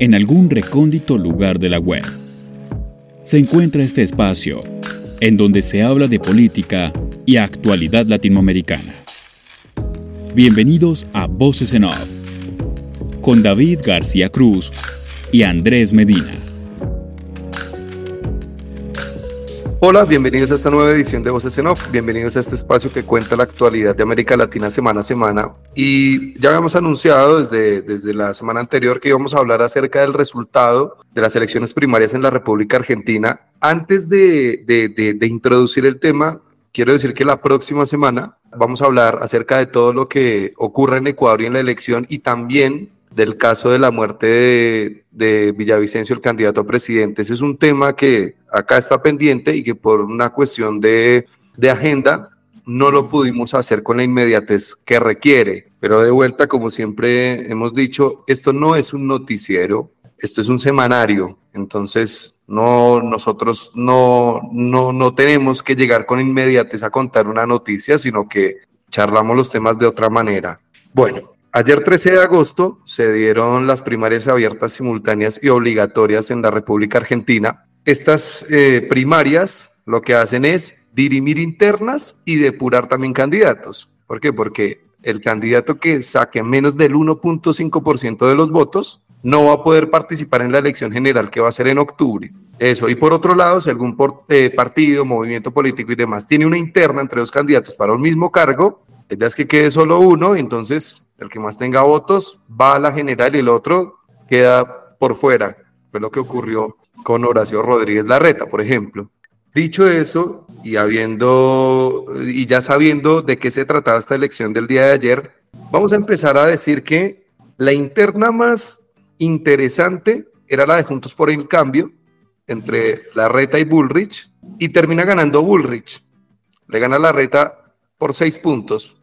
en algún recóndito lugar de la web, se encuentra este espacio en donde se habla de política y actualidad latinoamericana. Bienvenidos a Voces en Off, con David García Cruz y Andrés Medina. Hola, bienvenidos a esta nueva edición de Voces en Off, bienvenidos a este espacio que cuenta la actualidad de América Latina semana a semana. Y ya habíamos anunciado desde, desde la semana anterior que íbamos a hablar acerca del resultado de las elecciones primarias en la República Argentina. Antes de, de, de introducir el tema, quiero decir que la próxima semana vamos a hablar acerca de todo lo que ocurre en Ecuador y en la elección y también del caso de la muerte de, Villavicencio, el candidato a presidente. Ese es un tema que acá está pendiente y que por una cuestión de, de agenda no lo pudimos hacer con la inmediatez que requiere. Pero de vuelta, como siempre hemos dicho, esto no es un noticiero, esto es un semanario. Entonces, no, nosotros no, no, no tenemos que llegar con inmediatez a contar una noticia, sino que charlamos los temas de otra manera. Bueno, Ayer 13 de agosto se dieron las primarias abiertas, simultáneas y obligatorias en la República Argentina. Estas eh, primarias lo que hacen es dirimir internas y depurar también candidatos. ¿Por qué? Porque el candidato que saque menos del 1.5% de los votos no va a poder participar en la elección general que va a ser en octubre. Eso. Y por otro lado, si algún eh, partido, movimiento político y demás tiene una interna entre dos candidatos para un mismo cargo, es que quede solo uno, entonces el que más tenga votos va a la general y el otro queda por fuera. Fue lo que ocurrió con Horacio Rodríguez Larreta, por ejemplo. Dicho eso, y habiendo y ya sabiendo de qué se trataba esta elección del día de ayer, vamos a empezar a decir que la interna más interesante era la de Juntos por el Cambio entre Larreta y Bullrich y termina ganando Bullrich. Le gana Larreta por seis puntos.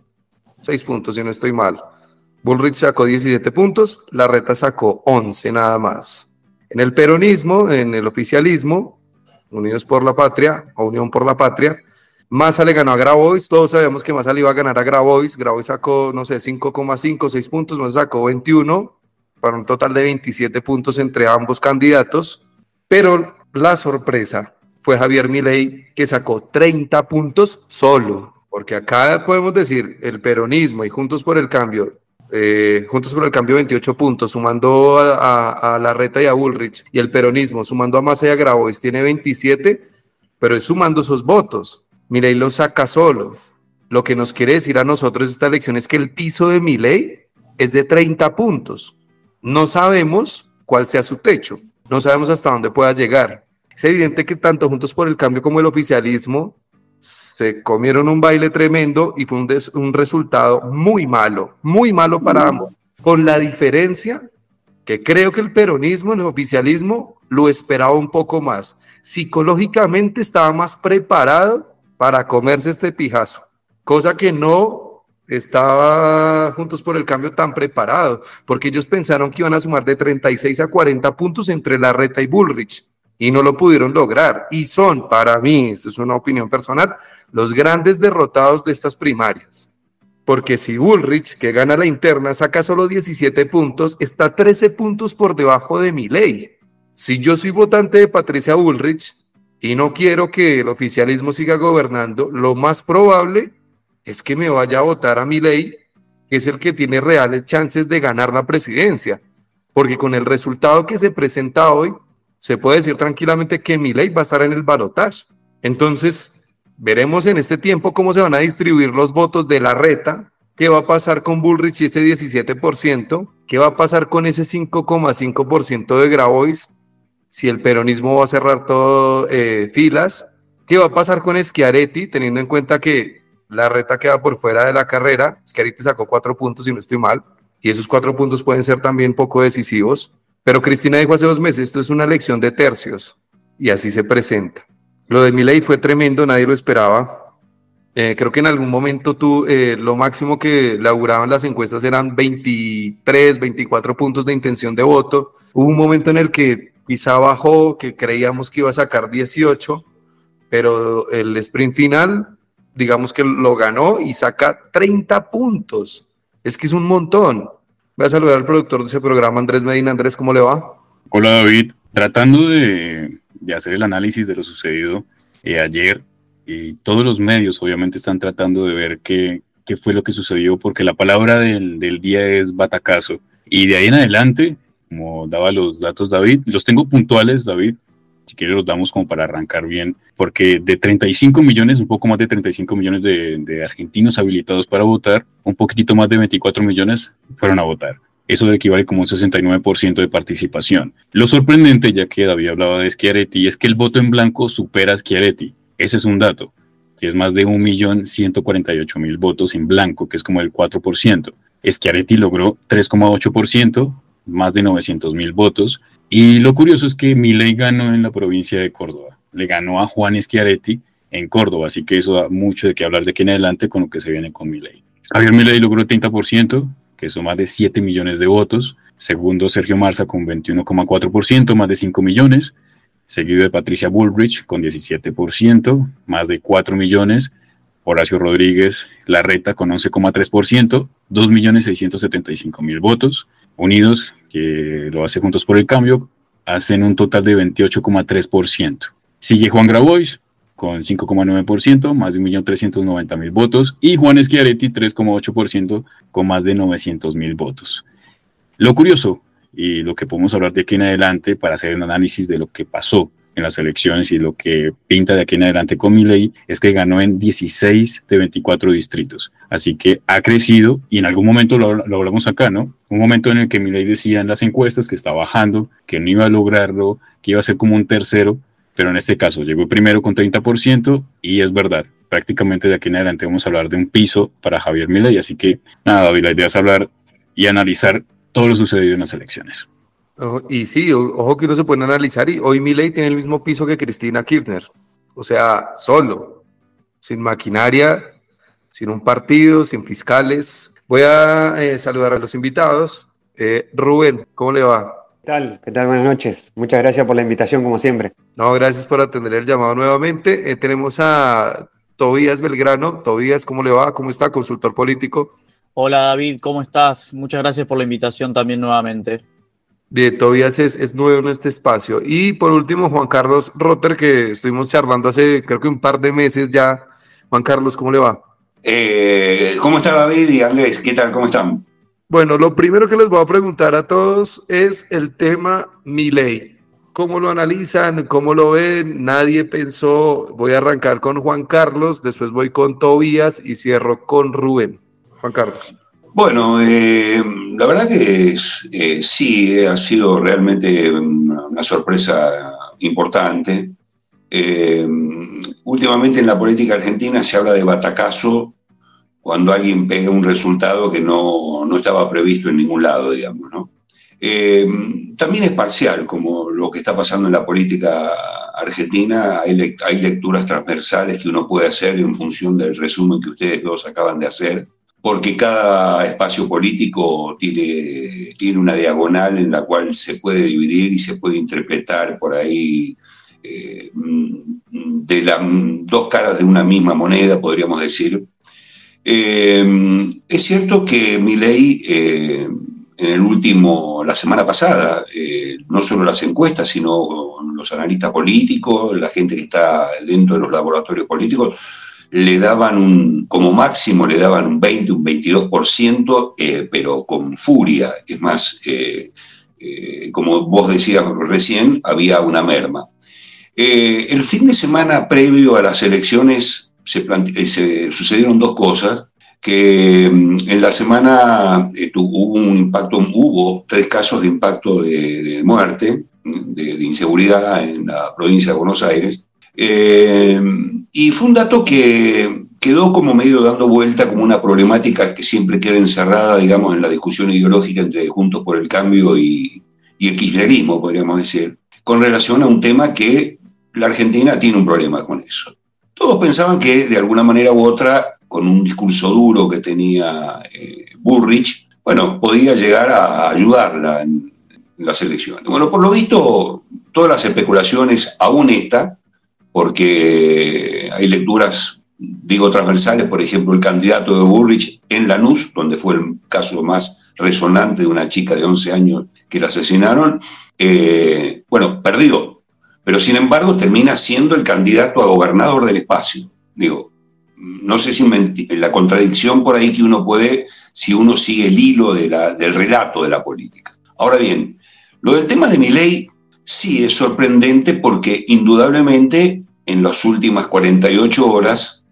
Seis puntos, si no estoy mal. Bullrich sacó 17 puntos, Larreta sacó 11 nada más. En el peronismo, en el oficialismo, Unidos por la Patria o Unión por la Patria, Massa le ganó a Grabois, todos sabemos que Massa le iba a ganar a Grabois, Grabois sacó, no sé, 5,5, 6 puntos, Massa sacó 21, para un total de 27 puntos entre ambos candidatos, pero la sorpresa fue Javier Milei, que sacó 30 puntos solo, porque acá podemos decir el peronismo y Juntos por el Cambio eh, Juntos por el Cambio 28 puntos, sumando a, la Reta y a Bullrich, y el peronismo, sumando a Massa y a Grabois, tiene 27, pero es sumando esos votos. Milei lo saca solo. Lo que nos quiere decir a nosotros esta elección es que el piso de Milei es de 30 puntos. No sabemos cuál sea su techo, no sabemos hasta dónde pueda llegar. Es evidente que tanto Juntos por el Cambio como el oficialismo se comieron un baile tremendo y fue un, resultado muy malo, muy malo para ambos, con la diferencia que creo que el peronismo, el oficialismo, lo esperaba un poco más. Psicológicamente estaba más preparado para comerse este pijazo, cosa que no estaba Juntos por el Cambio tan preparado, porque ellos pensaron que iban a sumar de 36 a 40 puntos entre Larreta y Bullrich y no lo pudieron lograr. Y son, para mí, esto es una opinión personal, los grandes derrotados de estas primarias. Porque si Bullrich, que gana la interna, saca solo 17 puntos, está 13 puntos por debajo de mi ley. Si yo soy votante de Patricia Bullrich y no quiero que el oficialismo siga gobernando, lo más probable es que me vaya a votar a mi ley, que es el que tiene reales chances de ganar la presidencia. Porque con el resultado que se presenta hoy, se puede decir tranquilamente que mi ley va a estar en el balotaje. Entonces, veremos en este tiempo cómo se van a distribuir los votos de la reta, qué va a pasar con Bullrich y ese 17%, qué va a pasar con ese 5,5% de Grabois, si el peronismo va a cerrar todo eh, filas, qué va a pasar con Schiaretti, teniendo en cuenta que la reta queda por fuera de la carrera, Schiaretti sacó cuatro puntos y no estoy mal, y esos cuatro puntos pueden ser también poco decisivos. Pero Cristina dijo hace dos meses, esto es una lección de tercios, y así se presenta. Lo de ley fue tremendo, nadie lo esperaba. Eh, creo que en algún momento tú, eh, lo máximo que laburaban las encuestas eran 23, 24 puntos de intención de voto. Hubo un momento en el que quizá bajó, que creíamos que iba a sacar 18, pero el sprint final, digamos que lo ganó y saca 30 puntos. Es que es un montón. Voy a saludar al productor de ese programa, Andrés Medina. Andrés, ¿cómo le va? Hola David, tratando de, hacer el análisis de lo sucedido eh, ayer, y todos los medios obviamente están tratando de ver qué, qué fue lo que sucedió, porque la palabra del, del día es batacazo. Y de ahí en adelante, como daba los datos David, los tengo puntuales, David, si quieres los damos como para arrancar bien, porque de 35 millones, un poco más de 35 millones de, argentinos habilitados para votar, un poquitito más de 24 millones fueron a votar. Eso equivale como un 69% de participación. Lo sorprendente, ya que David hablaba de Schiaretti, es que el voto en blanco supera a Schiaretti. Ese es un dato, que es más de 1.148.000 votos en blanco, que es como el 4%. Schiaretti logró 3,8%, más de 900.000 votos. Y lo curioso es que Milei ganó en la provincia de Córdoba. Le ganó a Juan Schiaretti en Córdoba, así que eso da mucho de qué hablar de aquí en adelante con lo que se viene con Milei. Javier Milei logró el 30%, que son más de 7 millones de votos. Segundo, Sergio Marza con 21,4%, más de 5 millones. Seguido de Patricia Bullrich con 17%, más de 4 millones. Horacio Rodríguez Larreta con 11,3%, 2.675.000 votos. Unidos, que lo hace Juntos por el Cambio, hacen un total de 28,3%. Sigue Juan Grabois con 5,9%, más de 1.390.000 votos, y Juan Schiaretti 3,8% con más de 900.000 votos. Lo curioso, y lo que podemos hablar de aquí en adelante para hacer un análisis de lo que pasó en las elecciones y lo que pinta de aquí en adelante con ley es que ganó en 16 de 24 distritos. Así que ha crecido y en algún momento lo, hablamos acá, ¿no? Un momento en el que ley decía en las encuestas que estaba bajando, que no iba a lograrlo, que iba a ser como un tercero, pero en este caso llegó primero con 30% y es verdad. Prácticamente de aquí en adelante vamos a hablar de un piso para Javier Milei, así que nada, David, la idea es hablar y analizar todo lo sucedido en las elecciones y sí, ojo que uno se puede analizar y hoy Milei tiene el mismo piso que Cristina Kirchner. O sea, solo, sin maquinaria, sin un partido, sin fiscales. Voy a eh, saludar a los invitados. Eh, Rubén, ¿cómo le va? ¿Qué tal? ¿Qué tal? Buenas noches. Muchas gracias por la invitación, como siempre. No, gracias por atender el llamado nuevamente. Eh, tenemos a Tobías Belgrano. Tobías, ¿cómo le va? ¿Cómo está? Consultor político. Hola David, ¿cómo estás? Muchas gracias por la invitación también nuevamente. Bien, Tobias es, es, nuevo en este espacio. Y por último, Juan Carlos Rotter, que estuvimos charlando hace creo que un par de meses ya. Juan Carlos, ¿cómo le va? Eh, ¿Cómo está David y Andrés? ¿Qué tal? ¿Cómo están? Bueno, lo primero que les voy a preguntar a todos es el tema Miley. ¿Cómo lo analizan? ¿Cómo lo ven? Nadie pensó, voy a arrancar con Juan Carlos, después voy con Tobías y cierro con Rubén. Juan Carlos. Bueno, eh, la verdad que eh, sí, ha sido realmente una, sorpresa importante. Eh, últimamente en la política argentina se habla de batacazo cuando alguien pega un resultado que no, estaba previsto en ningún lado, digamos. ¿no? también es parcial, como lo que está pasando en la política argentina, hay, hay lecturas transversales que uno puede hacer en función del resumen que ustedes dos acaban de hacer porque cada espacio político tiene, tiene una diagonal en la cual se puede dividir y se puede interpretar por ahí eh, de las dos caras de una misma moneda, podríamos decir. Eh, es cierto que mi ley, eh, en el último, la semana pasada, no solo las encuestas, sino los analistas políticos, la gente que está dentro de los laboratorios políticos, le daban un, como máximo le daban un 20, un 22%, eh, pero con furia. Es más, eh, eh, como vos decías recién, había una merma. el fin de semana previo a las elecciones se, sucedieron dos cosas que mm, en la semana hubo un impacto, hubo tres casos de impacto de, muerte, de, inseguridad en la provincia de Buenos Aires, eh, y fue un dato que quedó como medio dando vuelta como una problemática que siempre queda encerrada, digamos, en la discusión ideológica entre Juntos por el Cambio y, el kirchnerismo, podríamos decir, con relación a un tema que la Argentina tiene un problema con eso. Todos pensaban que de alguna manera u otra, con un discurso duro que tenía eh, Bullrich, bueno, podía llegar a ayudarla en, en las elecciones. Bueno, por lo visto, todas las especulaciones, aún esta, porque hay lecturas, digo, transversales, por ejemplo, el candidato de Burrich en Lanús, donde fue el caso más resonante de una chica de 11 años que la asesinaron, eh, bueno, perdió, pero sin embargo termina siendo el candidato a gobernador del espacio. Digo, no sé si la contradicción por ahí que uno puede, si uno sigue el hilo del relato de la política. Ahora bien, lo del tema de mi ley sí es sorprendente porque indudablemente en las últimas 48 horas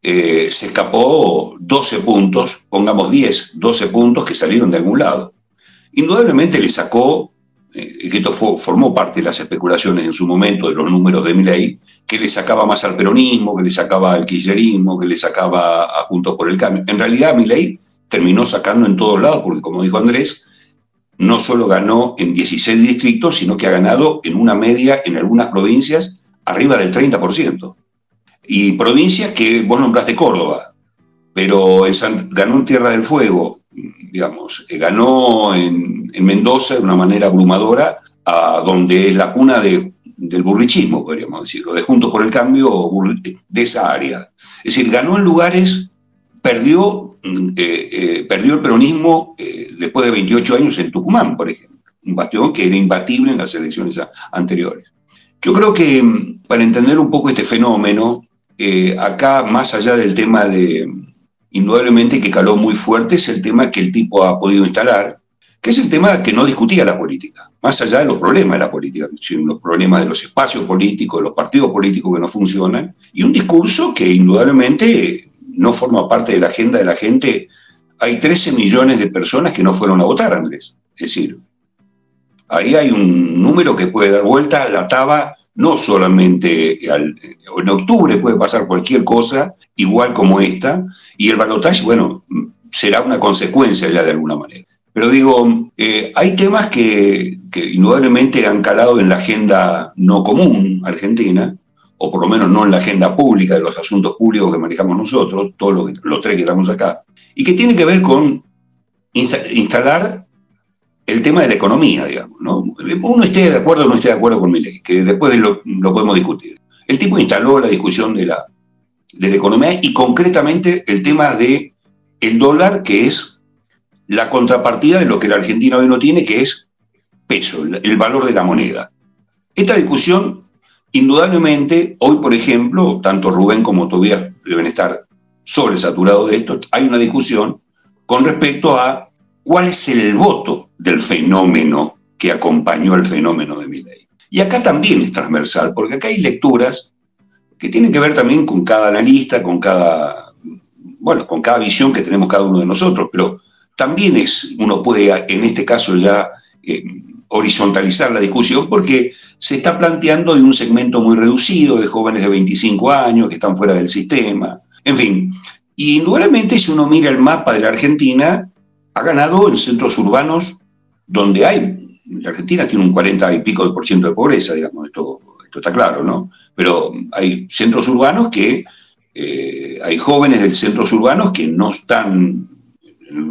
eh, se escapó 12 puntos, pongamos 10, 12 puntos que salieron de algún lado. Indudablemente le sacó, eh, que esto formó parte de las especulaciones en su momento de los números de Milei, que le sacaba más al peronismo, que le sacaba al kirchnerismo, que le sacaba a Juntos por el Cambio. En realidad Milei terminó sacando en todos lados, porque como dijo Andrés, no solo ganó en 16 distritos, sino que ha ganado en una media en algunas provincias arriba del 30%. Y provincias que vos nombraste Córdoba, pero ganó en Tierra del Fuego, digamos, eh, ganó en, Mendoza de una manera abrumadora, a donde es la cuna del burrichismo, podríamos decirlo, de Juntos por el Cambio de esa área. Es decir, ganó en lugares, perdió, eh, eh, perdió el peronismo después de 28 años en Tucumán, por ejemplo, un bastión que era imbatible en las elecciones anteriores. Yo creo que mm, para entender un poco este fenómeno, eh, acá más allá del tema de, indudablemente que caló muy fuerte, es el tema que el tipo ha podido instalar, que es el tema que no discutía la política, más allá de los problemas de la política, los problemas de los espacios políticos, de los partidos políticos que no funcionan, y un discurso que indudablemente no forma parte de la agenda de la gente. Hay 13 millones de personas que no fueron a votar, Andrés. Es decir, ahí hay un número que puede dar vuelta a la taba, no solamente en octubre puede pasar cualquier cosa, igual como esta, y el balotaje, bueno, será una consecuencia ya de alguna manera. Pero digo, eh, hay temas que, indudablemente han calado en la agenda no común argentina, o por lo menos no en la agenda pública de los asuntos públicos que manejamos nosotros, todos los, tres que estamos acá, y que tiene que ver con instalar el tema de la economía, digamos. ¿no? Uno esté de acuerdo o no esté de acuerdo con mi ley, que después lo, podemos discutir. El tipo instaló la discusión de la, de la economía y concretamente el tema de el dólar, que es la contrapartida de lo que la Argentina hoy no tiene, que es peso, el valor de la moneda. Esta discusión, indudablemente, hoy, por ejemplo, tanto Rubén como Tobías deben estar sobresaturados de esto, hay una discusión con respecto a cuál es el voto del fenómeno que acompañó el fenómeno de Milley. Y acá también es transversal, porque acá hay lecturas que tienen que ver también con cada analista, con cada, bueno, con cada visión que tenemos cada uno de nosotros, pero también es, uno puede en este caso ya eh, horizontalizar la discusión porque se está planteando de un segmento muy reducido de jóvenes de 25 años que están fuera del sistema, en fin. Y indudablemente si uno mira el mapa de la Argentina, ha ganado en centros urbanos donde hay, la Argentina tiene un 40 y pico de por ciento de pobreza, digamos, esto, está claro, ¿no? Pero hay centros urbanos que, eh, hay jóvenes de centros urbanos que no están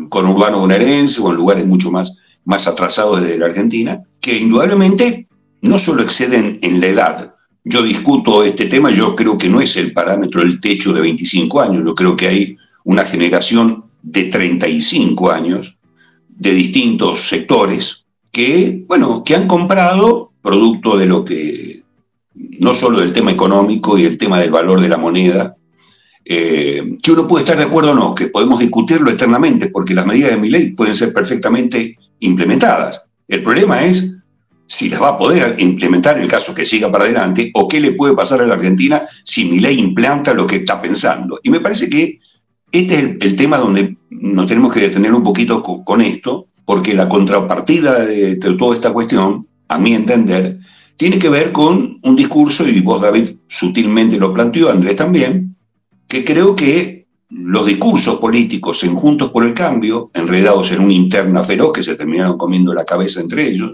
con urbanos bonaerenses o en lugares mucho más, más atrasados de la Argentina, que indudablemente no solo exceden en la edad. Yo discuto este tema, yo creo que no es el parámetro del techo de 25 años, yo creo que hay una generación de 35 años de distintos sectores que, bueno, que han comprado producto de lo que, no solo del tema económico y el tema del valor de la moneda, eh, que uno puede estar de acuerdo o no, que podemos discutirlo eternamente, porque las medidas de mi ley pueden ser perfectamente implementadas. El problema es si las va a poder implementar en el caso que siga para adelante, o qué le puede pasar a la Argentina si mi ley implanta lo que está pensando. Y me parece que este es el, tema donde nos tenemos que detener un poquito con, esto, porque la contrapartida de, toda esta cuestión, a mi entender, tiene que ver con un discurso, y vos David sutilmente lo planteó, Andrés también, que creo que los discursos políticos en Juntos por el Cambio, enredados en una interna feroz que se terminaron comiendo la cabeza entre ellos,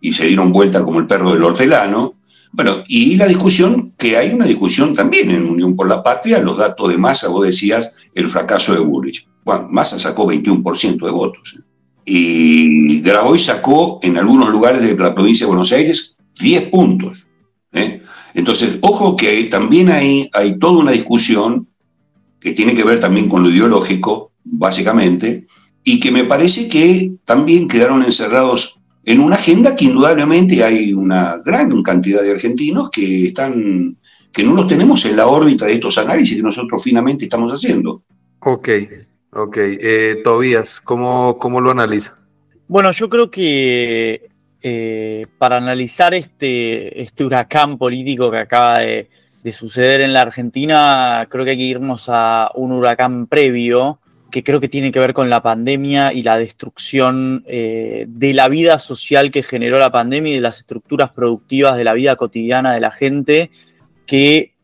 y se dieron vuelta como el perro del hortelano, bueno, y la discusión, que hay una discusión también en Unión por la Patria, los datos de masa, vos decías, el fracaso de Bullrich. Bueno, Massa sacó 21% de votos. Y Grabois sacó en algunos lugares de la provincia de Buenos Aires 10 puntos. ¿eh? Entonces, ojo que también hay, hay toda una discusión que tiene que ver también con lo ideológico, básicamente, y que me parece que también quedaron encerrados en una agenda que indudablemente hay una gran cantidad de argentinos que están que no los tenemos en la órbita de estos análisis que nosotros finamente estamos haciendo. Ok, ok. Eh, Tobías, ¿cómo, ¿cómo lo analiza? Bueno, yo creo que eh, para analizar este, este huracán político que acaba de, suceder en la Argentina, creo que hay que irnos a un huracán previo, que creo que tiene que ver con la pandemia y la destrucción eh, de la vida social que generó la pandemia y de las estructuras productivas de la vida cotidiana de la gente, que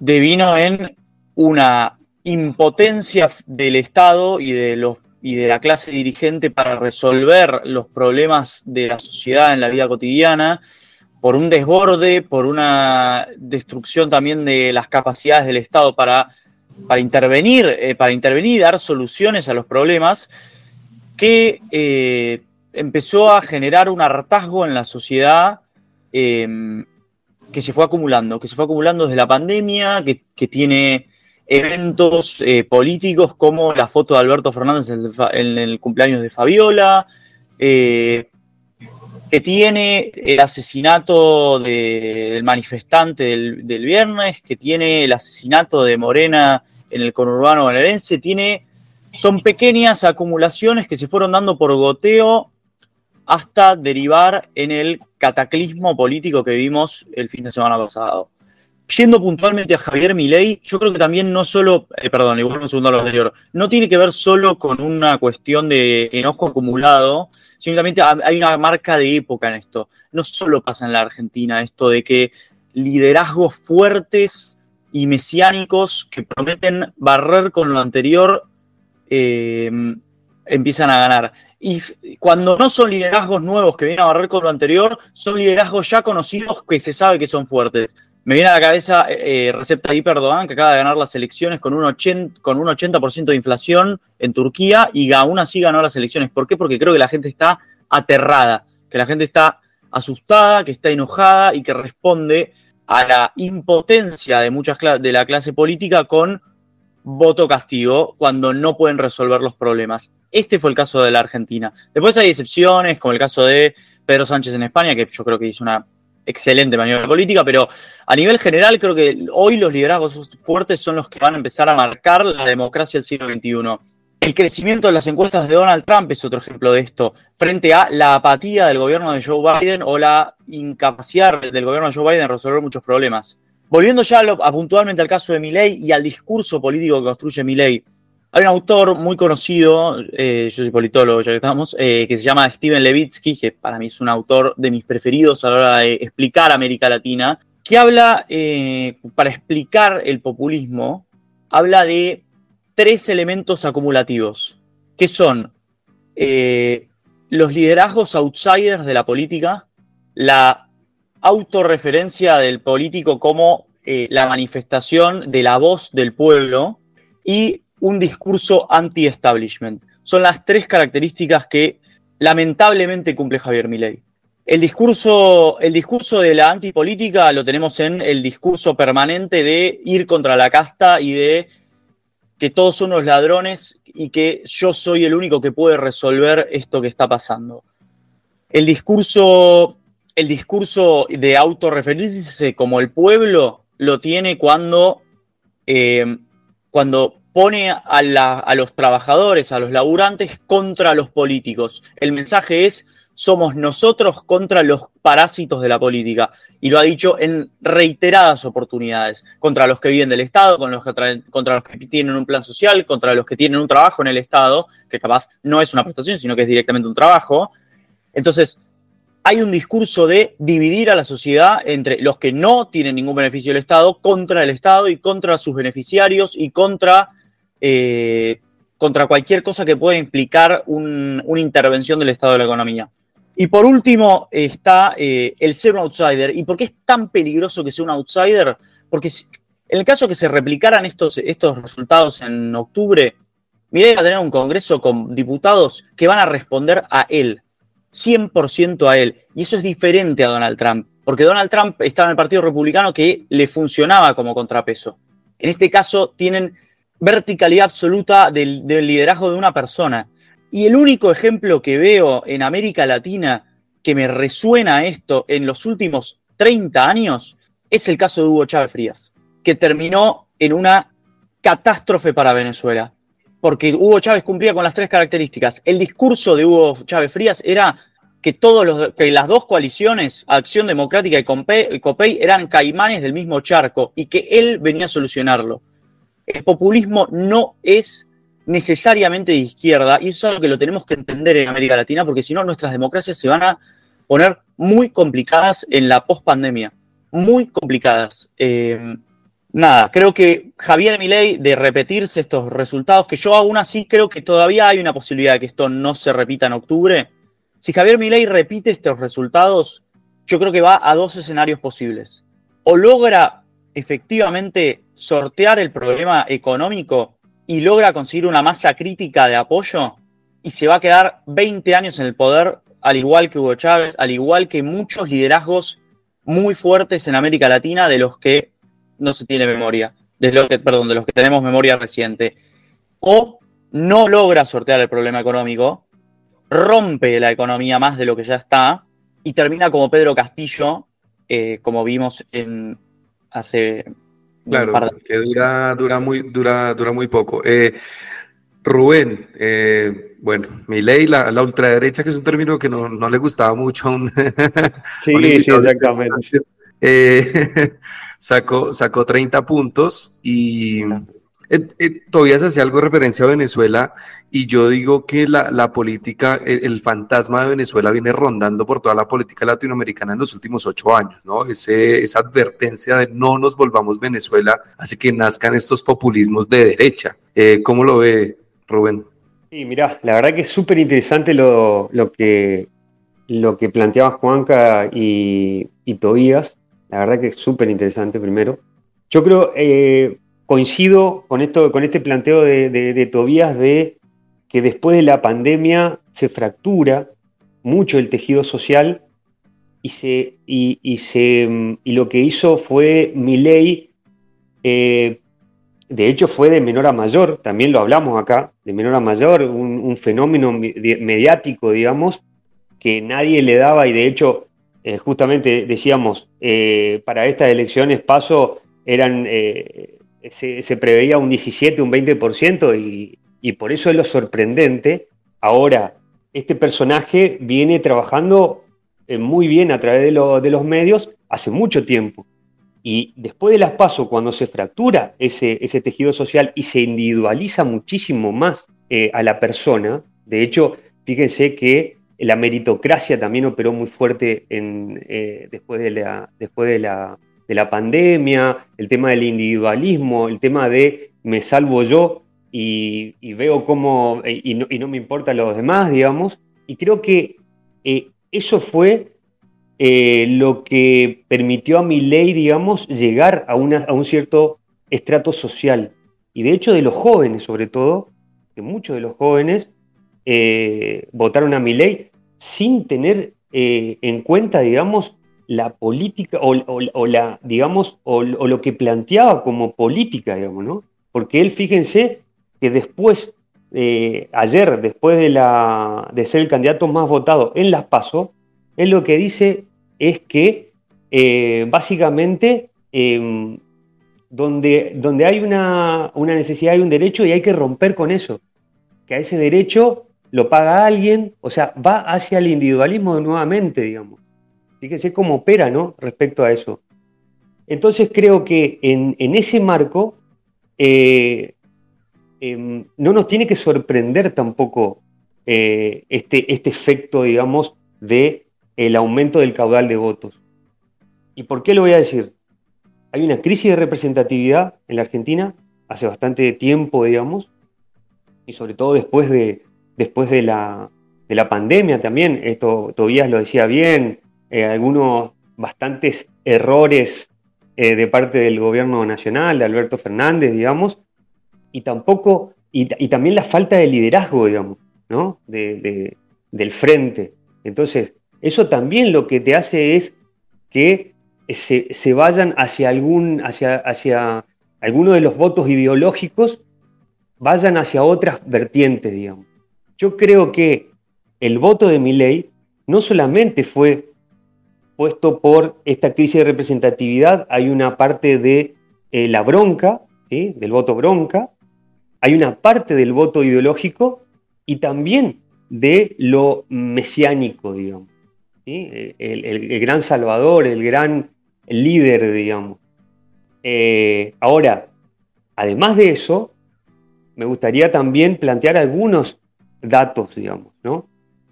devino en una impotencia del Estado y de los y de la clase dirigente para resolver los problemas de la sociedad en la vida cotidiana, por un desborde, por una destrucción también de las capacidades del Estado para, para intervenir, eh, para intervenir y dar soluciones a los problemas, que eh, empezó a generar un hartazgo en la sociedad em, que se fue acumulando, que se fue acumulando desde la pandemia, que, tiene eventos eh, políticos como la foto de Alberto Fernández en el, cumpleaños de Fabiola, eh, que tiene el asesinato del manifestante del, viernes, que tiene el asesinato de Morena en el conurbano bonaerense, tiene, son pequeñas acumulaciones que se fueron dando por goteo hasta derivar en el cataclismo político que vimos el fin de semana pasado. Yendo puntualmente a Javier Milei, yo creo que también no solo, eh, perdón, igual un segundo a lo anterior, no tiene que ver solo con una cuestión de enojo acumulado, sino también hay una marca de época en esto. No solo pasa en la Argentina esto de que liderazgos fuertes y mesiánicos que prometen barrer con lo anterior eh, empiezan a ganar. Y cuando no son liderazgos nuevos que vienen a barrer con lo anterior, son liderazgos ya conocidos que se sabe que son fuertes. Me viene a la cabeza eh, Recep Tayyip Erdogan, que acaba de ganar las elecciones con un 80%, con un 80 de inflación en Turquía y aún así ganó las elecciones. ¿Por qué? Porque creo que la gente está aterrada, que la gente está asustada, que está enojada y que responde a la impotencia de muchas de la clase política con voto castigo cuando no pueden resolver los problemas. Este fue el caso de la Argentina. Después hay excepciones, como el caso de Pedro Sánchez en España, que yo creo que hizo una excelente maniobra política, pero a nivel general creo que hoy los liderazgos fuertes son los que van a empezar a marcar la democracia del siglo XXI. El crecimiento de las encuestas de Donald Trump es otro ejemplo de esto, frente a la apatía del gobierno de Joe Biden o la incapacidad del gobierno de Joe Biden de resolver muchos problemas. Volviendo ya a, puntualmente al caso de Milley y al discurso político que construye Milley, hay un autor muy conocido, eh, yo soy politólogo, ya que estamos, eh, que se llama Steven Levitsky, que para mí es un autor de mis preferidos a la hora de explicar América Latina, que habla, eh, para explicar el populismo, habla de tres elementos acumulativos, que son los liderazgos outsiders de la política, la autorreferencia del político como la manifestación de la voz del pueblo y un discurso anti-establishment. Son las tres características que lamentablemente cumple Javier Milei. El discurso, el discurso de la antipolítica lo tenemos en el discurso permanente de ir contra la casta y de que todos son unos ladrones y que yo soy el único que puede resolver esto que está pasando. El discurso, el discurso de autorreferirse como el pueblo lo tiene cuando, eh, cuando pone a, los trabajadores, a los laburantes contra los políticos. El mensaje es, somos nosotros contra los parásitos de la política. Y lo ha dicho en reiteradas oportunidades, contra los que viven del Estado, contra los que tienen un plan social, contra los que tienen un trabajo en el Estado, que capaz no es una prestación, sino que es directamente un trabajo. Entonces, hay un discurso de dividir a la sociedad entre los que no tienen ningún beneficio del Estado contra el Estado y contra sus beneficiarios y contra eh, contra cualquier cosa que pueda implicar una intervención del Estado de la economía. Y por último está eh, el ser un outsider. ¿Y por qué es tan peligroso que sea un outsider? Porque en el caso que se replicaran estos, estos resultados en octubre, Milei va a tener un Congreso con diputados que van a responder a él, 100% a él. Y eso es diferente a Donald Trump, porque Donald Trump estaba en el Partido Republicano que le funcionaba como contrapeso. En este caso tienen verticalidad absoluta del, liderazgo de una persona. Y el único ejemplo que veo en América Latina que me resuena esto en los últimos 30 años es el caso de Hugo Chávez Frías, que terminó en una catástrofe para Venezuela, porque Hugo Chávez cumplía con las tres características. El discurso de Hugo Chávez Frías era que, todos los, que las dos coaliciones, Acción Democrática y COPEI, eran caimanes del mismo charco y que él venía a solucionarlo. El populismo no es necesariamente de izquierda y eso es algo que lo tenemos que entender en América Latina porque si no nuestras democracias se van a poner muy complicadas en la pospandemia. Muy complicadas. Eh, nada, creo que Javier Milei, de repetirse estos resultados, que yo aún así creo que todavía hay una posibilidad de que esto no se repita en octubre. Si Javier Milei repite estos resultados, yo creo que va a dos escenarios posibles. O logra efectivamente sortear el problema económico y logra conseguir una masa crítica de apoyo y se va a quedar 20 años en el poder al igual que Hugo Chávez, al igual que muchos liderazgos muy fuertes en América Latina de los que no se tiene memoria, de los que, perdón, de los que tenemos memoria reciente. O no logra sortear el problema económico, rompe la economía más de lo que ya está y termina como Pedro Castillo, eh, como vimos en hace Claro, que dura, dura, muy, dura, dura muy poco. Eh, Rubén, eh, bueno, mi ley, la, ultraderecha, que es un término que no, le gustaba mucho a un. sí, sí, exactamente. Eh, sacó, sacó 30 puntos y eh, todavía se hace algo referencia a Venezuela y yo digo que la, política, el, fantasma de Venezuela viene rondando por toda la política latinoamericana en los últimos ocho años, ¿no? Ese, esa advertencia de no nos volvamos Venezuela hace que nazcan estos populismos de derecha. ¿Cómo lo ve Rubén. Sí, mirá, la verdad que es súper interesante lo, que, lo que planteaba Juanca y, Tobías. La verdad que es súper interesante primero. Yo creo, eh, coincido con, esto, con este planteo de, Tobías de que después de la pandemia se fractura mucho el tejido social y, se, y, se, y lo que hizo fue mi ley eh, de hecho fue de menor a mayor, también lo hablamos acá, de menor a mayor, un, fenómeno mediático, digamos, que nadie le daba y de hecho, eh, justamente decíamos, eh, para estas elecciones paso eran, eh, se, preveía un 17, un 20% y, y por eso es lo sorprendente. Ahora, este personaje viene trabajando muy bien a través de, de los medios hace mucho tiempo. Y después de las pasos, cuando se fractura ese, ese tejido social y se individualiza muchísimo más eh, a la persona, de hecho, fíjense que la meritocracia también operó muy fuerte en, eh, después, de la, después de, la, de la pandemia, el tema del individualismo, el tema de me salvo yo y, veo cómo, y no, y no, me importa los demás, digamos. Y creo que eh, eso fue eh, lo que permitió a mi ley, digamos, llegar a, a un cierto estrato social. Y de hecho de los jóvenes, sobre todo, que muchos de los jóvenes eh, votaron a mi ley sin tener en cuenta, digamos, la política o, la, digamos, o, lo que planteaba como política, digamos, ¿no? Porque él, fíjense, que después, ayer, después de, la, de ser el candidato más votado en las PASO, él lo que dice es que eh, básicamente em, donde, donde hay una, necesidad hay un derecho y hay que romper con eso. Que a ese derecho lo paga alguien, o sea, va hacia el individualismo nuevamente, digamos. Fíjese cómo opera, ¿no? Respecto a eso. Entonces creo que en, ese marco eh, em, no nos tiene que sorprender tampoco eh, este, este efecto, digamos, de aumento del caudal de votos. ¿Y por qué lo voy a decir? Hay una crisis de representatividad en la Argentina hace bastante tiempo, digamos, y sobre todo después de, después de, la, de la pandemia también, esto Tobías lo decía bien, eh, algunos bastantes errores eh, de parte del gobierno nacional, de Alberto Fernández, digamos, y tampoco, y, también la falta de liderazgo, digamos, ¿no? De, del frente. Entonces, eso también lo que te hace es que se, vayan hacia algún, hacia, hacia alguno de los votos ideológicos, vayan hacia otras vertientes, digamos. yo creo que el voto de Milei no solamente fue puesto por esta crisis de representatividad, hay una parte de eh, la bronca, del voto bronca, hay una parte del voto ideológico y también de lo mesiánico, digamos. El, gran salvador, el gran líder, digamos. Eh, ahora, además de eso, me gustaría también plantear algunos datos, digamos, ¿no?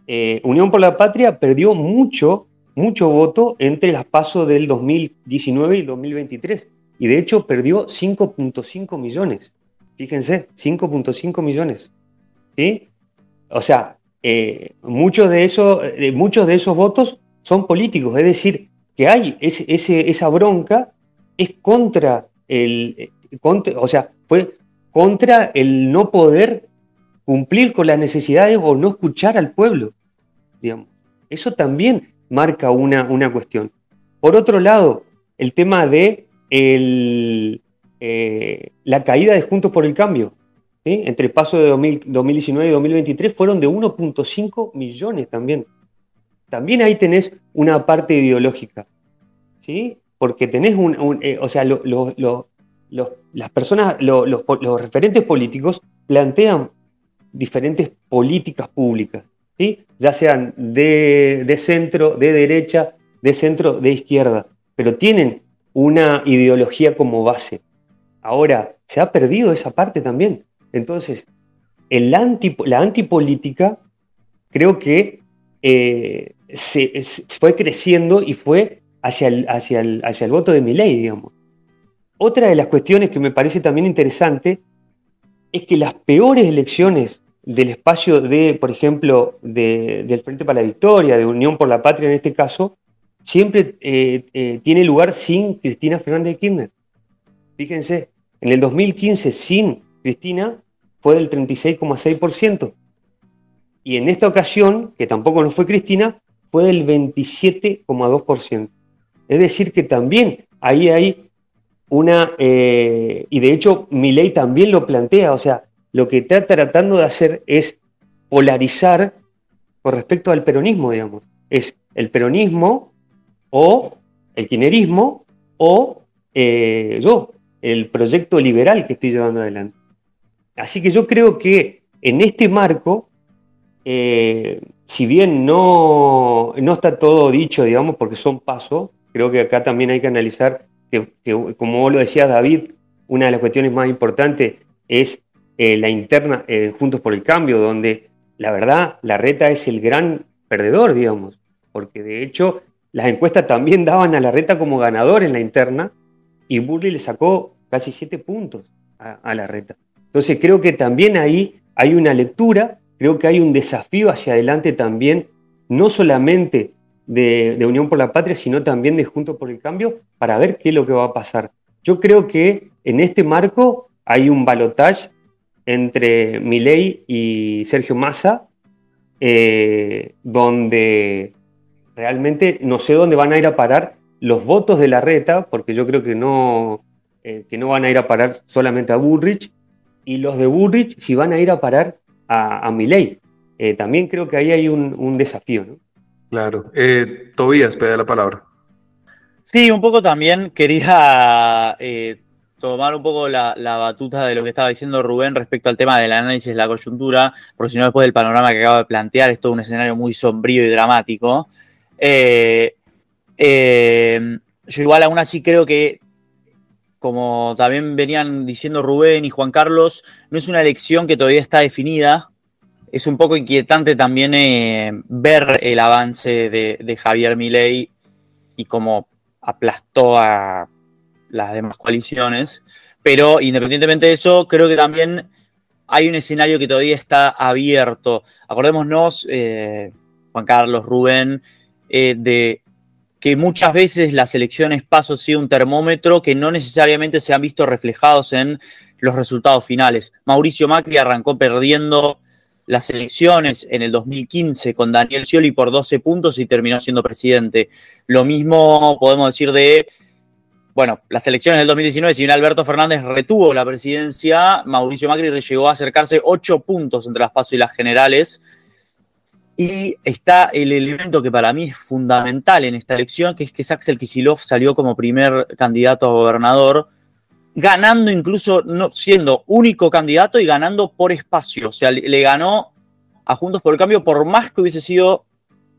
Eh, Unión por la Patria perdió mucho, mucho voto entre las pasos del 2019 y 2023. Y de hecho perdió 5.5 millones. Fíjense, 5.5 millones. ¿sí? O sea, eh, muchos, de esos, eh, muchos de esos votos son políticos, es decir, que hay ese, esa bronca es contra el, contra, o sea, fue contra el no poder cumplir con las necesidades o no escuchar al pueblo, digamos. Eso también marca una, una cuestión. Por otro lado, el tema de el, eh, la caída de Juntos por el Cambio, entre paso de 2019 y 2023, fueron de 1.5 millones también. También ahí tenés una parte ideológica, ¿sí? Porque tenés un, eh, o sea, las personas, los referentes políticos plantean diferentes políticas públicas, ¿sí? ya sean de, de, centro, de derecha, de centro, de izquierda, pero tienen una ideología como base. Ahora, se ha perdido esa parte también. Entonces, el la antipolítica creo que eh, se, fue creciendo y fue hacia el, hacia el, hacia el voto de mi ley, digamos. Otra de las cuestiones que me parece también interesante es que las peores elecciones del espacio de, por ejemplo, del Frente para la Victoria, de Unión por la Patria en este caso, siempre eh, eh, tiene lugar sin Cristina Fernández de Kirchner. Fíjense, en el 2015 sin Cristina fue del 36,6%. Y en esta ocasión, que tampoco no fue Cristina, fue del 27,2%. Es decir, que también ahí hay una, eh, y de hecho mi ley también lo plantea, o sea, lo que está tratando de hacer es polarizar con respecto al peronismo, digamos. Es el peronismo o el kirchnerismo o eh, yo, el proyecto liberal que estoy llevando adelante. Así que yo creo que en este marco, eh, si bien no, no, está todo dicho, digamos, porque son pasos, creo que acá también hay que analizar que, como vos lo decías, David, una de las cuestiones más importantes es eh, la interna eh, Juntos por el Cambio, donde la verdad la reta es el gran perdedor, digamos, porque de hecho las encuestas también daban a la reta como ganador en la interna y Burley le sacó casi siete puntos a la reta. Entonces creo que también ahí hay una lectura, creo que hay un desafío hacia adelante también, no solamente de, Unión por la Patria, sino también de Juntos por el Cambio, para ver qué es lo que va a pasar. Yo creo que en este marco hay un balotaje entre Milei y Sergio Massa, eh, donde realmente no sé dónde van a ir a parar los votos de la reta, porque yo creo que no, eh, que no van a ir a parar solamente a Bullrich, y los de Burrich si van a ir a parar a, a Miley. Eh, también creo que ahí hay un, desafío, ¿no? Claro. Eh, Tobías, pide la palabra. Sí, un poco también quería eh, tomar un poco la, batuta de lo que estaba diciendo Rubén respecto al tema del análisis de la coyuntura, porque si no después del panorama que acabo de plantear es todo un escenario muy sombrío y dramático. yo igual aún así creo que como también venían diciendo Rubén y Juan Carlos, no es una elección que todavía está definida. Es un poco inquietante también eh, ver el avance de, Javier Milei y cómo aplastó a las demás coaliciones. Pero independientemente de eso, creo que también hay un escenario que todavía está abierto. Acordémonos, eh, Juan Carlos, Rubén, eh, de que muchas veces las elecciones paso sí un termómetro que no necesariamente se han visto reflejados en los resultados finales. Mauricio Macri arrancó perdiendo las elecciones en el 2015 con Daniel Scioli por 12 puntos y terminó siendo presidente. Lo mismo podemos decir de bueno, las elecciones del 2019, si bien Alberto Fernández retuvo la presidencia, Mauricio Macri llegó a acercarse ocho puntos entre las PASO y las generales. Y está el elemento que para mí es fundamental en esta elección, que es que Axel Kisilov salió como primer candidato a gobernador, ganando incluso, no, siendo único candidato y ganando por espacio. O sea, le ganó a Juntos por el Cambio por más que hubiese sido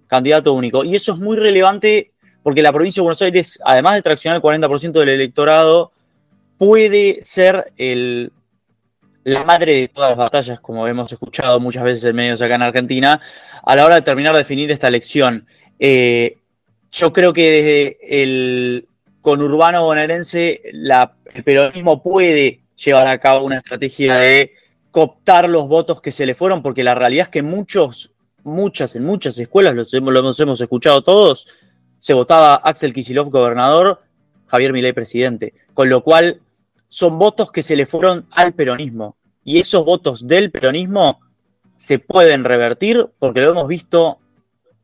candidato único. Y eso es muy relevante porque la provincia de Buenos Aires, además de traccionar el 40% del electorado, puede ser el, la madre de todas las batallas, como hemos escuchado muchas veces en medios acá en Argentina, a la hora de terminar de definir esta elección. Eh, yo creo que desde el conurbano bonaerense el peronismo puede llevar a cabo una estrategia de cooptar los votos que se le fueron, porque la realidad es que muchos, muchas, en muchas escuelas, los hemos, hemos escuchado todos, se votaba Axel Kisilov gobernador, Javier Milei presidente, con lo cual son votos que se le fueron al peronismo. Y esos votos del peronismo se pueden revertir porque lo hemos visto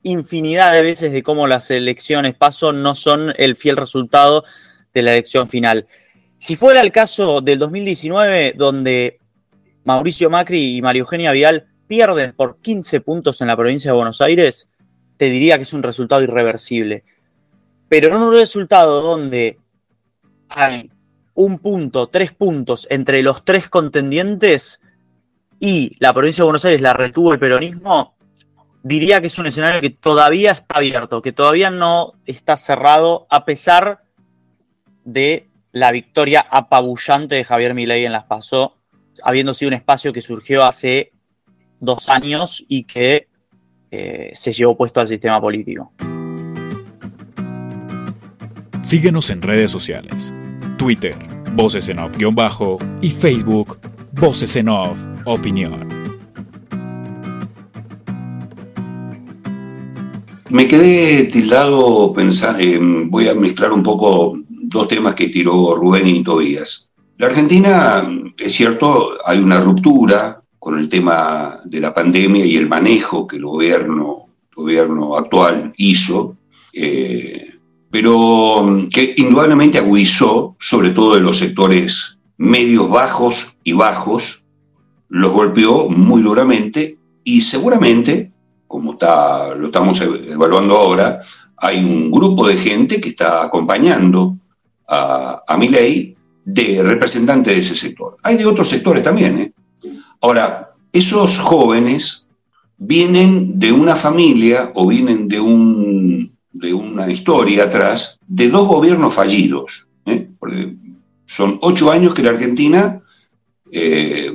infinidad de veces de cómo las elecciones paso no son el fiel resultado de la elección final. Si fuera el caso del 2019, donde Mauricio Macri y María Eugenia Vial pierden por 15 puntos en la provincia de Buenos Aires, te diría que es un resultado irreversible. Pero en un resultado donde hay un punto, tres puntos entre los tres contendientes y la provincia de Buenos Aires la retuvo el peronismo, diría que es un escenario que todavía está abierto, que todavía no está cerrado, a pesar de la victoria apabullante de Javier Milei en las PASO, habiendo sido un espacio que surgió hace dos años y que eh, se llevó puesto al sistema político. Síguenos en redes sociales. Twitter, Voces en Off-Bajo y Facebook, Voces en Off Opinión. Me quedé tildado pensar, voy a mezclar un poco dos temas que tiró Rubén y Tobías. La Argentina, es cierto, hay una ruptura con el tema de la pandemia y el manejo que el gobierno, gobierno actual hizo, eh, pero mm, que indudablemente agudizó, sobre todo en los sectores medios, bajos y bajos, los golpeó muy duramente y seguramente, como está, lo estamos evaluando ahora, hay un grupo de gente que está acompañando a, a ley de representantes de ese sector. Hay de otros sectores también, ¿eh? Ahora, esos jóvenes vienen de una familia o vienen de, un, de una historia atrás de dos gobiernos fallidos. ¿eh? Porque son ocho años que la Argentina, eh,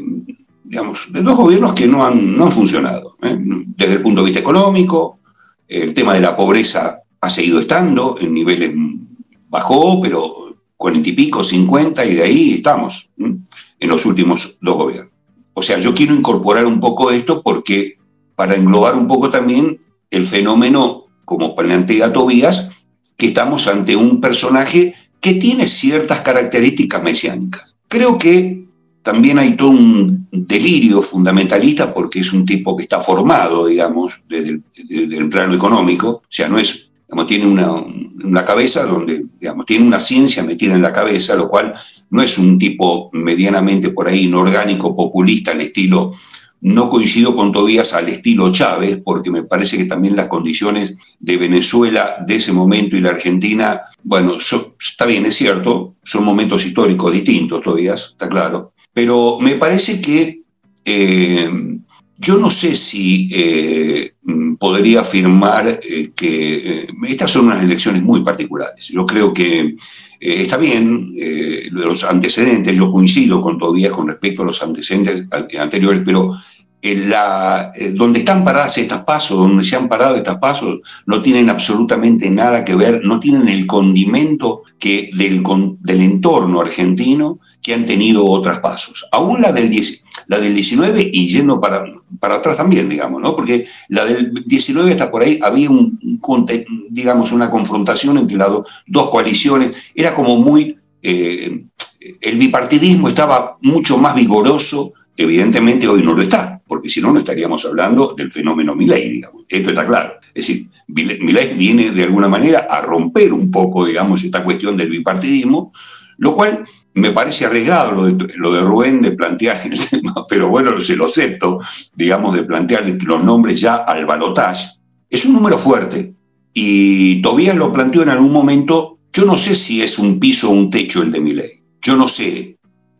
digamos, de dos gobiernos que no han, no han funcionado. ¿eh? Desde el punto de vista económico, el tema de la pobreza ha seguido estando, en niveles bajó, pero cuarenta y pico, cincuenta, y de ahí estamos en los últimos dos gobiernos. O sea, yo quiero incorporar un poco esto porque para englobar un poco también el fenómeno, como plantea Tobías, que estamos ante un personaje que tiene ciertas características mesiánicas. Creo que también hay todo un delirio fundamentalista porque es un tipo que está formado, digamos, desde el, plano económico, o sea, no es, digamos, tiene una, una cabeza donde, digamos, tiene una ciencia metida en la cabeza, lo cual no es un tipo medianamente por ahí inorgánico, populista, al estilo, no coincido con Tobías al estilo Chávez, porque me parece que también las condiciones de Venezuela de ese momento y la Argentina, bueno, está bien, es cierto, son momentos históricos distintos, Tobías, está claro, pero me parece que eh, yo no sé si eh, podría afirmar eh, que estas son unas elecciones muy particulares. Yo creo que eh, está bien, eh, los antecedentes, yo coincido con todavía con respecto a los antecedentes anteriores, pero eh, donde están paradas estas pasos, donde se han parado estas pasos, no tienen absolutamente nada que ver, no tienen el condimento que del, del entorno argentino que han tenido otras pasos. Aún la del, la del 19 y yendo para, para atrás también, digamos, ¿no? Porque la del 19 hasta por ahí había un, digamos, una confrontación entre las dos coaliciones, era como muy... Eh, el bipartidismo estaba mucho más vigoroso, evidentemente hoy no lo está porque si no, no estaríamos hablando del fenómeno Milei, digamos. Esto está claro. Es decir, Milei viene de alguna manera a romper un poco, digamos, esta cuestión del bipartidismo, lo cual me parece arriesgado lo de, lo de Rubén de plantear el tema, pero bueno, se lo acepto, digamos, de plantear los nombres ya al balotaje. Es un número fuerte y Tobías lo planteó en algún momento, yo no sé si es un piso o un techo el de Milei, yo no sé.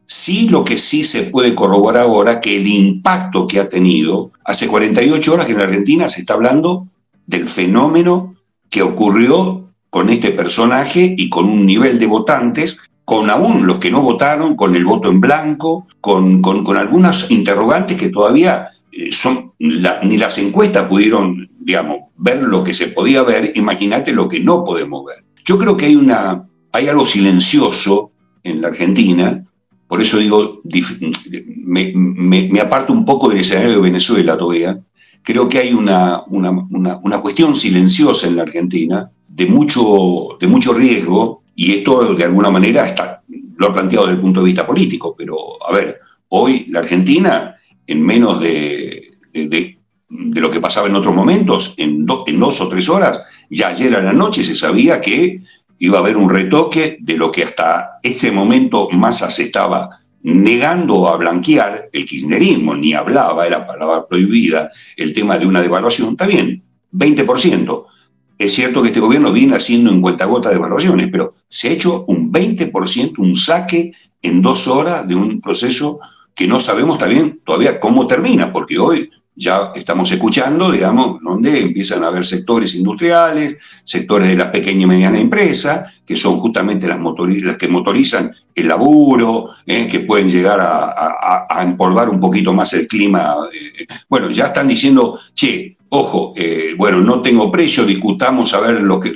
Sí, lo que sí se puede corroborar ahora que el impacto que ha tenido, hace 48 horas que en la Argentina se está hablando del fenómeno que ocurrió con este personaje y con un nivel de votantes con aún los que no votaron, con el voto en blanco, con, con, algunas interrogantes que todavía eh, son, ni las encuestas pudieron, digamos, ver lo que se podía ver, imagínate lo que no podemos ver. Yo creo que hay, una, hay algo silencioso en la Argentina, por eso digo, me, me, aparto un poco del escenario de Venezuela todavía, creo que hay una, una, una, una cuestión silenciosa en la Argentina de mucho, de mucho riesgo y esto de alguna manera está, lo he planteado desde el punto de vista político, pero a ver, hoy la Argentina, en menos de, de, lo que pasaba en otros momentos, en, en dos o tres horas, ya ayer a la noche se sabía que iba a haber un retoque de lo que hasta ese momento Massa se estaba negando a blanquear el kirchnerismo, ni hablaba, era palabra prohibida, el tema de una devaluación, está bien, 20%. Es cierto que este gobierno viene haciendo en cuentagotas de evaluaciones, pero se ha hecho un 20%, un saque en dos horas de un proceso que no sabemos también todavía cómo termina, porque hoy ya estamos escuchando, digamos, donde empiezan a haber sectores industriales, sectores de la pequeña y mediana empresa, que son justamente las, las que motorizan el laburo, eh, que pueden llegar a, empolvar un poquito más el clima. Eh, bueno, ya están diciendo, che, Ojo, eh, bueno, no tengo precio, discutamos a ver lo que,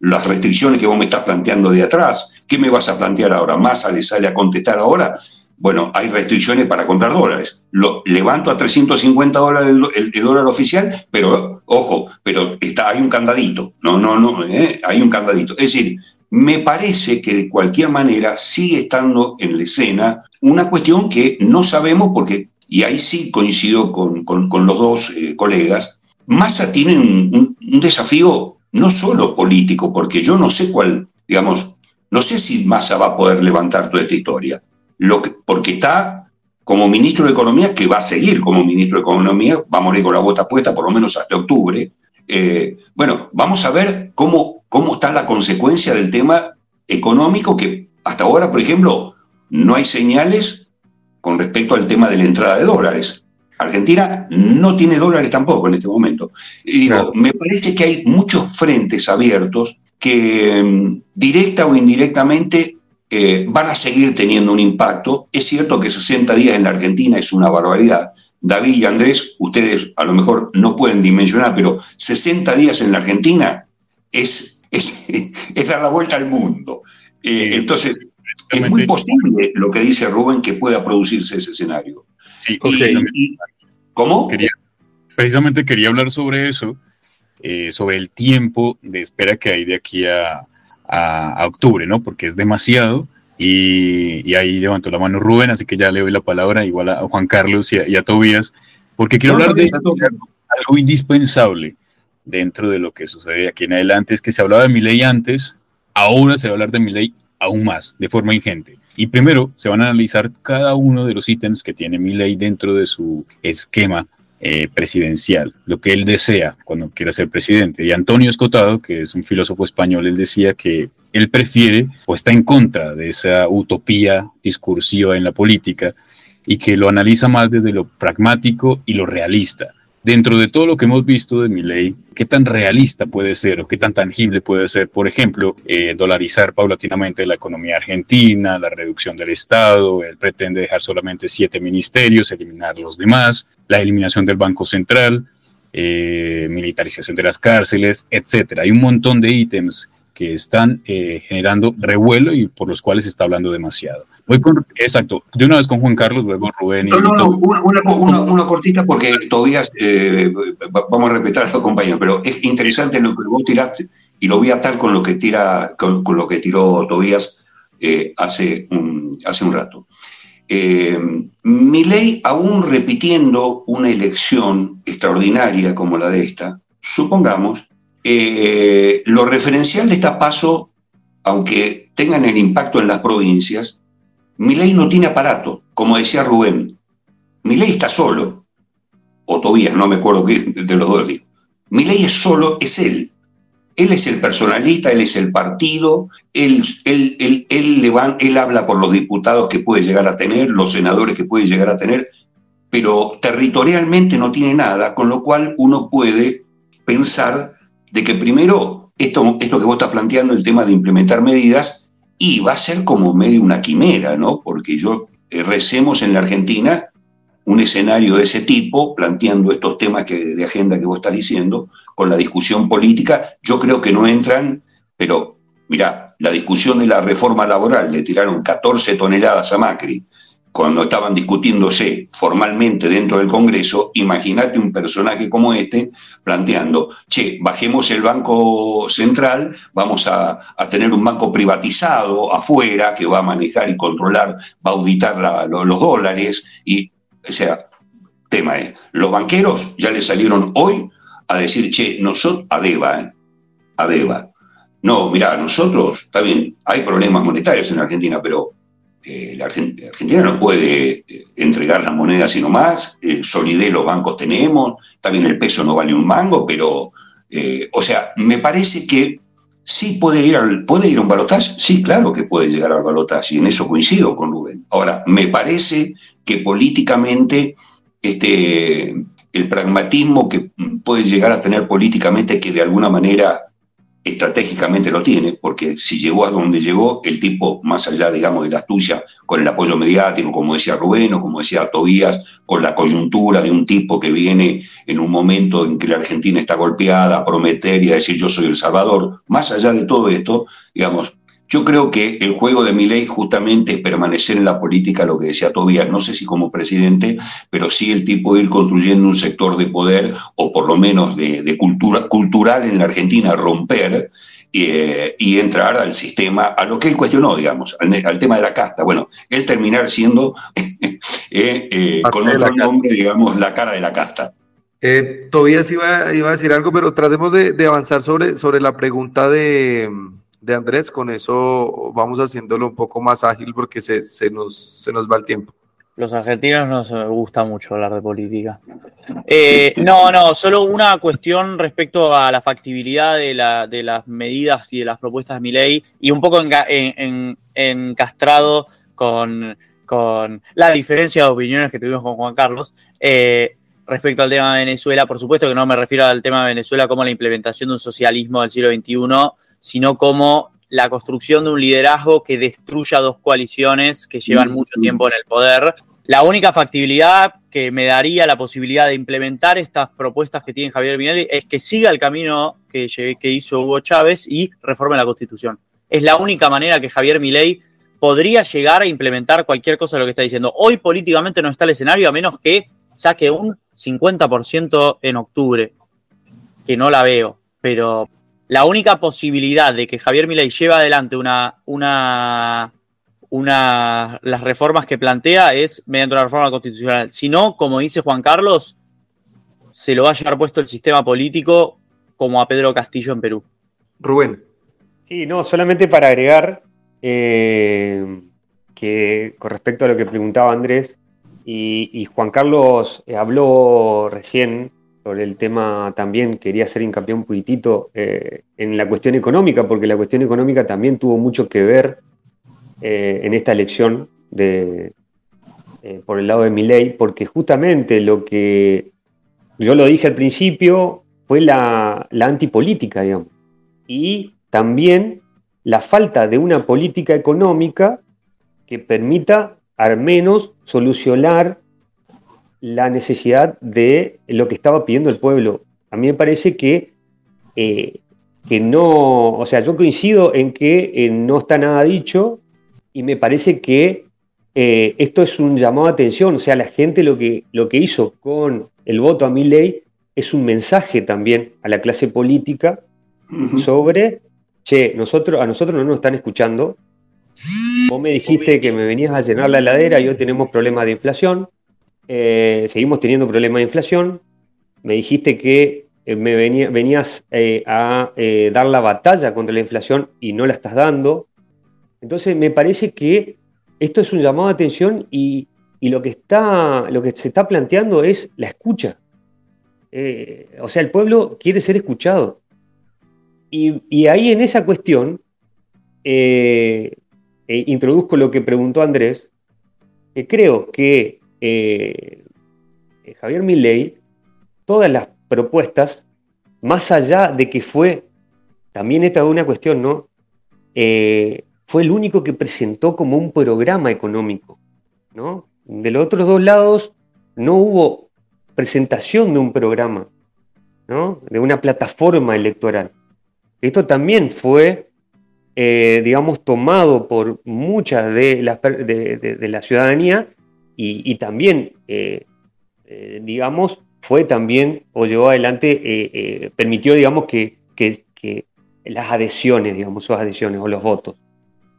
las restricciones que vos me estás planteando de atrás. ¿Qué me vas a plantear ahora? ¿Massa le sale a contestar ahora? Bueno, hay restricciones para comprar dólares. Lo, levanto a 350 dólares el, dólar oficial, pero ojo, pero está, hay un candadito. No, no, no, eh, hay un candadito. Es decir, me parece que de cualquier manera sigue estando en la escena una cuestión que no sabemos porque y ahí sí coincido con, los dos eh, colegas, Massa tiene un, desafío no solo político, porque yo no sé cuál, digamos, no sé si Massa va a poder levantar toda esta historia, lo que, porque está como ministro de Economía, que va a seguir como ministro de Economía, va a morir con la bota puesta por lo menos hasta octubre. Eh, bueno, vamos a ver cómo, cómo está la consecuencia del tema económico, que hasta ahora, por ejemplo, no hay señales con respecto al tema de la entrada de dólares. Argentina no tiene dólares tampoco en este momento. Y digo, me parece que hay muchos frentes abiertos que mm, directa o indirectamente eh, van a seguir teniendo un impacto. Es cierto que 60 días en la Argentina es una barbaridad. David y Andrés, ustedes a lo mejor no pueden dimensionar, pero 60 días en la Argentina es, es, dar la vuelta al mundo. Eh, entonces, es muy posible lo que dice Rubén que pueda producirse ese escenario. Sí, ¿Cómo? precisamente quería hablar sobre eso, eh, sobre el tiempo de espera que hay de aquí a, octubre, ¿no? Porque es demasiado. Y, ahí levantó la mano Rubén, así que ya le doy la palabra igual a Juan Carlos y a, Tobías, porque quiero hablar de algo indispensable dentro de lo que sucede aquí en adelante, es que se hablaba de mi ley antes, ahora se va a hablar de mi ley aún más, de forma ingente. Y primero se van a analizar cada uno de los ítems que tiene ley dentro de su esquema eh, presidencial, lo que él desea cuando quiera ser presidente. Y Antonio Escotado, que es un filósofo español, él decía que él prefiere o está en contra de esa utopía discursiva en la política y que lo analiza más desde lo pragmático y lo realista dentro de todo lo que hemos visto de mi ley, qué tan realista puede ser o qué tan tangible puede ser, por ejemplo, eh, dolarizar paulatinamente la economía argentina, la reducción del Estado, él pretende dejar solamente siete ministerios, eliminar los demás, la eliminación del Banco Central, eh, militarización de las cárceles, etcétera. Hay un montón de ítems que están eh, generando revuelo y por los cuales se está hablando demasiado. Voy con, exacto, de una vez con Juan Carlos, luego Rubén. Y no, no, no, una, una, cortita porque todavía eh, vamos a respetar a los compañeros, pero es interesante lo que vos tiraste y lo voy a atar con lo que, tira, con, lo que tiró Tobías eh, hace, un, hace un rato. Eh, ley, aún repitiendo una elección extraordinaria como la de esta, supongamos, eh, lo referencial de esta paso, aunque tengan el impacto en las provincias, ley no tiene aparato, como decía Rubén. ley está solo, o Tobías, no me acuerdo qué de los dos Mi ley es solo, es él. Él es el personalista, él es el partido, él, él, él, él, habla por los diputados que puede llegar a tener, los senadores que puede llegar a tener, pero territorialmente no tiene nada, con lo cual uno puede pensar de que primero esto, esto que vos estás planteando, el tema de implementar medidas, y va a ser como medio una quimera, ¿no? Porque yo eh, recemos en la Argentina un escenario de ese tipo, planteando estos temas que, de agenda que vos estás diciendo, con la discusión política, yo creo que no entran, pero mira, la discusión de la reforma laboral, le tiraron 14 toneladas a Macri cuando estaban discutiéndose formalmente dentro del Congreso, imagínate un personaje como este planteando, che, bajemos el Banco Central, vamos a, tener un banco privatizado afuera que va a manejar y controlar, va a auditar los dólares, y o sea, tema es, los banqueros ya le salieron hoy a decir, che, nosotros, a Deba, ¿eh? a Deba. No, mira, nosotros, está bien, hay problemas monetarios en Argentina, pero eh, la Argentina no puede eh, entregar las monedas sino más, solidez los bancos tenemos, también el peso no vale un mango, pero, o sea, me parece que sí puede ir, al, puede ir a un balotaje, sí, claro que puede llegar al balotaje, y en eso coincido con Rubén. Ahora, me parece que políticamente este, el pragmatismo que puede llegar a tener políticamente, que de alguna manera estratégicamente lo tiene, porque si llegó a donde llegó, el tipo, más allá, digamos, de la astucia, con el apoyo mediático, como decía Rubén o como decía Tobías, con la coyuntura de un tipo que viene en un momento en que la Argentina está golpeada a prometer y a decir yo soy el Salvador, más allá de todo esto, digamos, yo creo que el juego de mi ley justamente es permanecer en la política, lo que decía Tobías, no sé si como presidente, pero sí el tipo ir construyendo un sector de poder, o por lo menos de, cultura, cultural en la Argentina, romper eh, y entrar al sistema, a lo que él cuestionó, digamos, al, tema de la casta. Bueno, él terminar siendo, eh, eh, con otro nombre, digamos, la cara de la casta. Tobías iba, iba, a decir algo, pero tratemos de, de avanzar sobre, sobre la pregunta de de Andrés, con eso vamos haciéndolo un poco más ágil porque se, nos, se nos va el tiempo. Los argentinos nos gusta mucho hablar de política. Eh, no, no, solo una cuestión respecto a la factibilidad de, la, de las medidas y de las propuestas de mi ley y un poco encastrado con, con, la diferencia de opiniones que tuvimos con Juan Carlos. Eh, respecto al tema de Venezuela, por supuesto que no me refiero al tema de Venezuela como la implementación de un socialismo del siglo XXI, sino como la construcción de un liderazgo que destruya dos coaliciones que llevan mucho tiempo en el poder. La única factibilidad que me daría la posibilidad de implementar estas propuestas que tiene Javier Minelli es que siga el camino que, que hizo Hugo Chávez y reforme la Constitución. Es la única manera que Javier Milei podría llegar a implementar cualquier cosa de lo que está diciendo. Hoy políticamente no está el escenario a menos que saque un 50% en octubre, que no la veo, pero la única posibilidad de que Javier Milei lleve adelante una, una, una, las reformas que plantea es mediante una reforma constitucional. Si no, como dice Juan Carlos, se lo va a llevar puesto el sistema político como a Pedro Castillo en Perú. Rubén. Sí, no, solamente para agregar eh, que con respecto a lo que preguntaba Andrés, y, Juan Carlos eh, habló recién sobre el tema también, quería hacer hincapié un poquitito eh, en la cuestión económica, porque la cuestión económica también tuvo mucho que ver eh, en esta elección de, por el lado de mi ley, porque justamente lo que yo lo dije al principio fue la, la antipolítica, digamos, y también la falta de una política económica que permita al menos solucionar la necesidad de lo que estaba pidiendo el pueblo. A mí me parece que, eh, que no, o sea, yo coincido en que eh, no está nada dicho y me parece que eh, esto es un llamado a atención, o sea, la gente lo que, lo que hizo con el voto a mi ley es un mensaje también a la clase política sobre, che, nosotros, a nosotros no nos están escuchando, Vos me dijiste que me venías a llenar la heladera y hoy tenemos problemas de inflación. Eh, seguimos teniendo problemas de inflación. Me dijiste que eh, me venías eh, a dar la batalla contra la inflación y no la estás dando. Entonces me parece que esto es un llamado de atención y, lo, que está, lo que se está planteando es la escucha. o sea, el pueblo quiere ser escuchado. Y, ahí en esa cuestión introduzco lo que preguntó Andrés. creo que Javier Milley, todas las propuestas, más allá de que fue, también esta es una cuestión, ¿no? Eh, fue el único que presentó como un programa económico, ¿no? De los otros dos lados no hubo presentación de un programa, ¿no? De una plataforma electoral. Esto también fue, eh, digamos, tomado por muchas de la, de, la ciudadanía y, también, eh, digamos, fue también o llevó adelante, eh, eh, permitió, digamos, que, las adhesiones, digamos, sus adhesiones o los votos.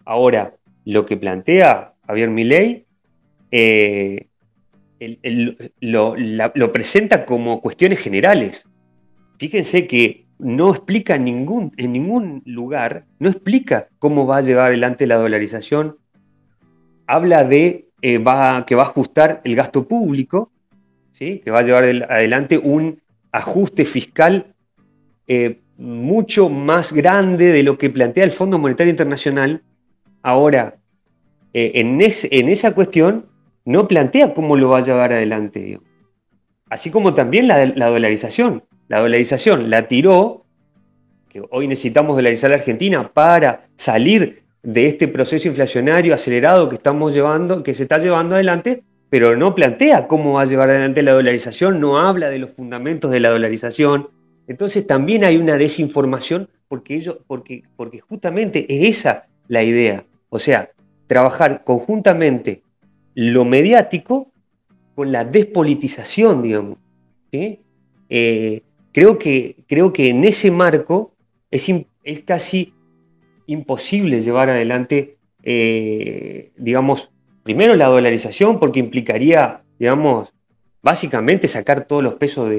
Ahora, lo que plantea Javier Milei eh, lo, presenta como cuestiones generales. Fíjense que no explica ningún, en ningún lugar, no explica cómo va a llevar adelante la dolarización. Habla de va, que va a ajustar el gasto público, que va a llevar adelante un ajuste fiscal eh, mucho más grande de lo que plantea el Fondo Monetario Internacional. Ahora, eh, en, esa cuestión no plantea cómo lo va a llevar adelante. Así como también la, la dolarización. La dolarización la tiró, que hoy necesitamos dolarizar a la Argentina para salir de este proceso inflacionario acelerado que estamos llevando, que se está llevando adelante, pero no plantea cómo va a llevar adelante la dolarización, no habla de los fundamentos de la dolarización. Entonces también hay una desinformación porque, ellos, porque, porque justamente es esa la idea. O sea, trabajar conjuntamente lo mediático con la despolitización, digamos. Eh, creo, que, creo que en ese marco es, es casi imposible llevar adelante, eh, digamos, primero la dolarización, porque implicaría, digamos, básicamente sacar todos los pesos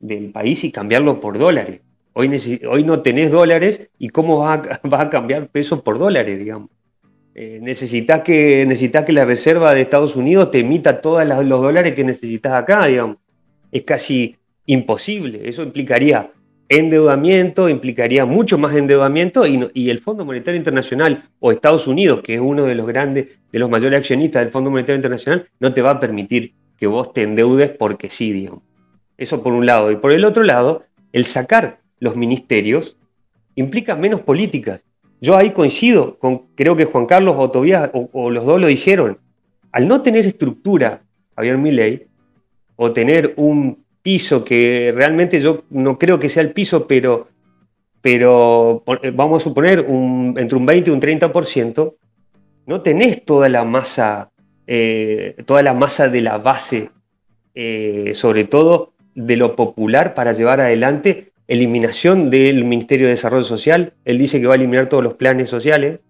del país y cambiarlo por dólares. Hoy, no tenés dólares y cómo vas a, a cambiar pesos por dólares, digamos. Eh, necesitas, que, necesitas que la Reserva de Estados Unidos te emita todos los dólares que necesitas acá, digamos. Es casi imposible. Eso implicaría endeudamiento, implicaría mucho más endeudamiento y, el Fondo Monetario Internacional o Estados Unidos, que es uno de los grandes, de los mayores accionistas del Fondo Monetario Internacional, no te va a permitir que vos te endeudes porque sí, digamos. Eso por un lado. Y por el otro lado, el sacar los ministerios implica menos políticas. Yo ahí coincido con, creo que Juan Carlos o Tobias o, los dos lo dijeron, al no tener estructura, Javier Milei, o tener un piso, que realmente yo no creo que sea el piso, pero, pero eh, vamos a suponer un, entre un 20 y un 30%, no tenés toda la masa, eh, toda la masa de la base, eh, sobre todo de lo popular, para llevar adelante eliminación del Ministerio de Desarrollo Social. Él dice que va a eliminar todos los planes sociales.